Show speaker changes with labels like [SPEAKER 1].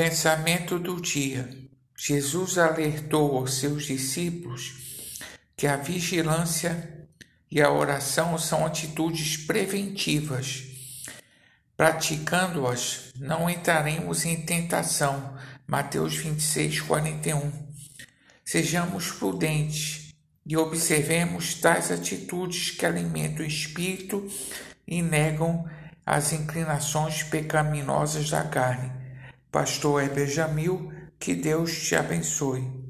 [SPEAKER 1] Pensamento do dia. Jesus alertou aos seus discípulos que a vigilância e a oração são atitudes preventivas. Praticando-as, não entraremos em tentação. Mateus 26, 41. Sejamos prudentes e observemos tais atitudes que alimentam o espírito e negam as inclinações pecaminosas da carne Pastor Heber Jamil, que Deus te abençoe.